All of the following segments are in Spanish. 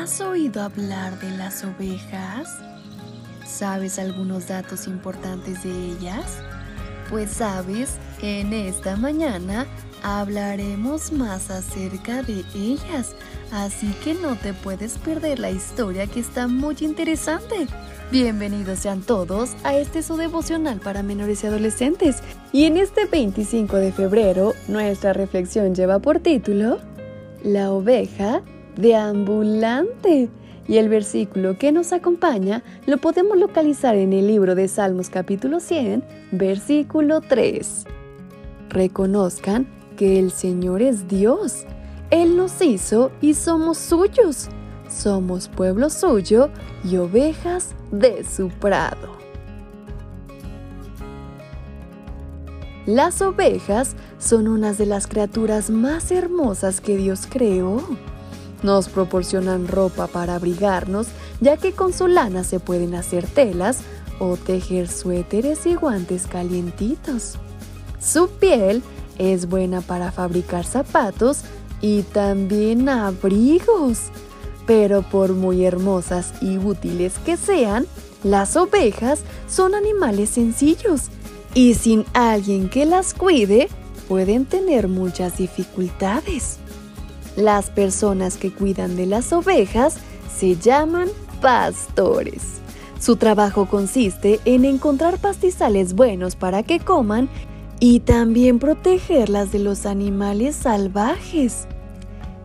¿Has oído hablar de las ovejas? ¿Sabes algunos datos importantes de ellas? Pues sabes, en esta mañana hablaremos más acerca de ellas, así que no te puedes perder la historia que está muy interesante. Bienvenidos sean todos a este su devocional para menores y adolescentes. Y en este 25 de febrero, nuestra reflexión lleva por título La oveja deambulante. Y el versículo que nos acompaña lo podemos localizar en el libro de Salmos capítulo 100, versículo 3. Reconozcan que el Señor es Dios. Él nos hizo y somos suyos. Somos pueblo suyo y ovejas de su prado. Las ovejas son unas de las criaturas más hermosas que Dios creó. Nos proporcionan ropa para abrigarnos, ya que con su lana se pueden hacer telas o tejer suéteres y guantes calientitos. Su piel es buena para fabricar zapatos y también abrigos. Pero por muy hermosas y útiles que sean, las ovejas son animales sencillos y sin alguien que las cuide pueden tener muchas dificultades. Las personas que cuidan de las ovejas se llaman pastores. Su trabajo consiste en encontrar pastizales buenos para que coman y también protegerlas de los animales salvajes.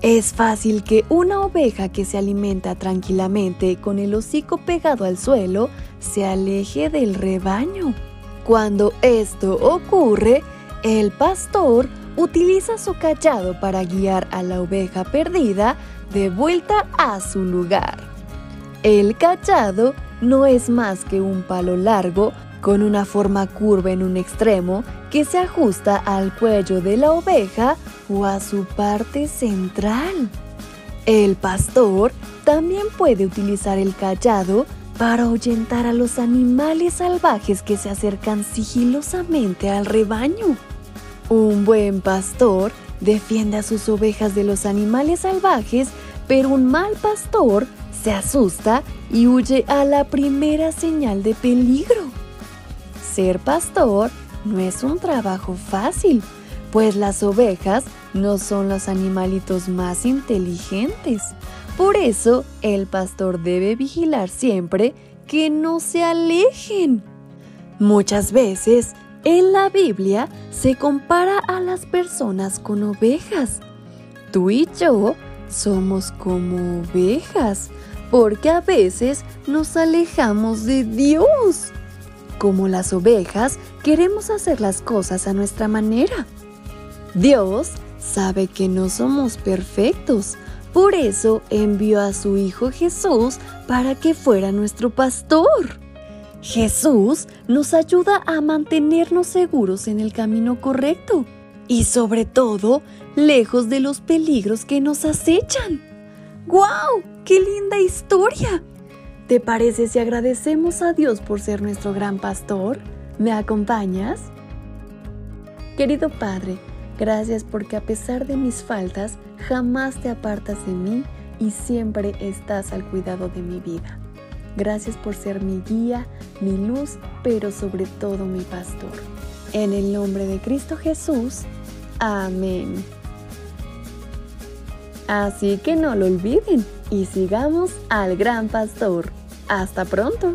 Es fácil que una oveja que se alimenta tranquilamente con el hocico pegado al suelo se aleje del rebaño. Cuando esto ocurre, el pastor utiliza su callado para guiar a la oveja perdida de vuelta a su lugar. El callado no es más que un palo largo con una forma curva en un extremo que se ajusta al cuello de la oveja o a su parte central. El pastor también puede utilizar el callado para ahuyentar a los animales salvajes que se acercan sigilosamente al rebaño. Un buen pastor defiende a sus ovejas de los animales salvajes, pero un mal pastor se asusta y huye a la primera señal de peligro. Ser pastor no es un trabajo fácil, pues las ovejas no son los animalitos más inteligentes. Por eso, el pastor debe vigilar siempre que no se alejen. Muchas veces, en la Biblia se compara a las personas con ovejas. Tú y yo somos como ovejas, porque a veces nos alejamos de Dios. Como las ovejas, queremos hacer las cosas a nuestra manera. Dios sabe que no somos perfectos, por eso envió a su Hijo Jesús para que fuera nuestro pastor. Jesús nos ayuda a mantenernos seguros en el camino correcto y sobre todo lejos de los peligros que nos acechan. ¡Guau! ¡Qué linda historia! ¿Te parece si agradecemos a Dios por ser nuestro gran pastor? ¿Me acompañas? Querido Padre, gracias porque a pesar de mis faltas, jamás te apartas de mí y siempre estás al cuidado de mi vida. Gracias por ser mi guía, mi luz, pero sobre todo mi pastor. En el nombre de Cristo Jesús. Amén. Así que no lo olviden y sigamos al gran pastor. Hasta pronto.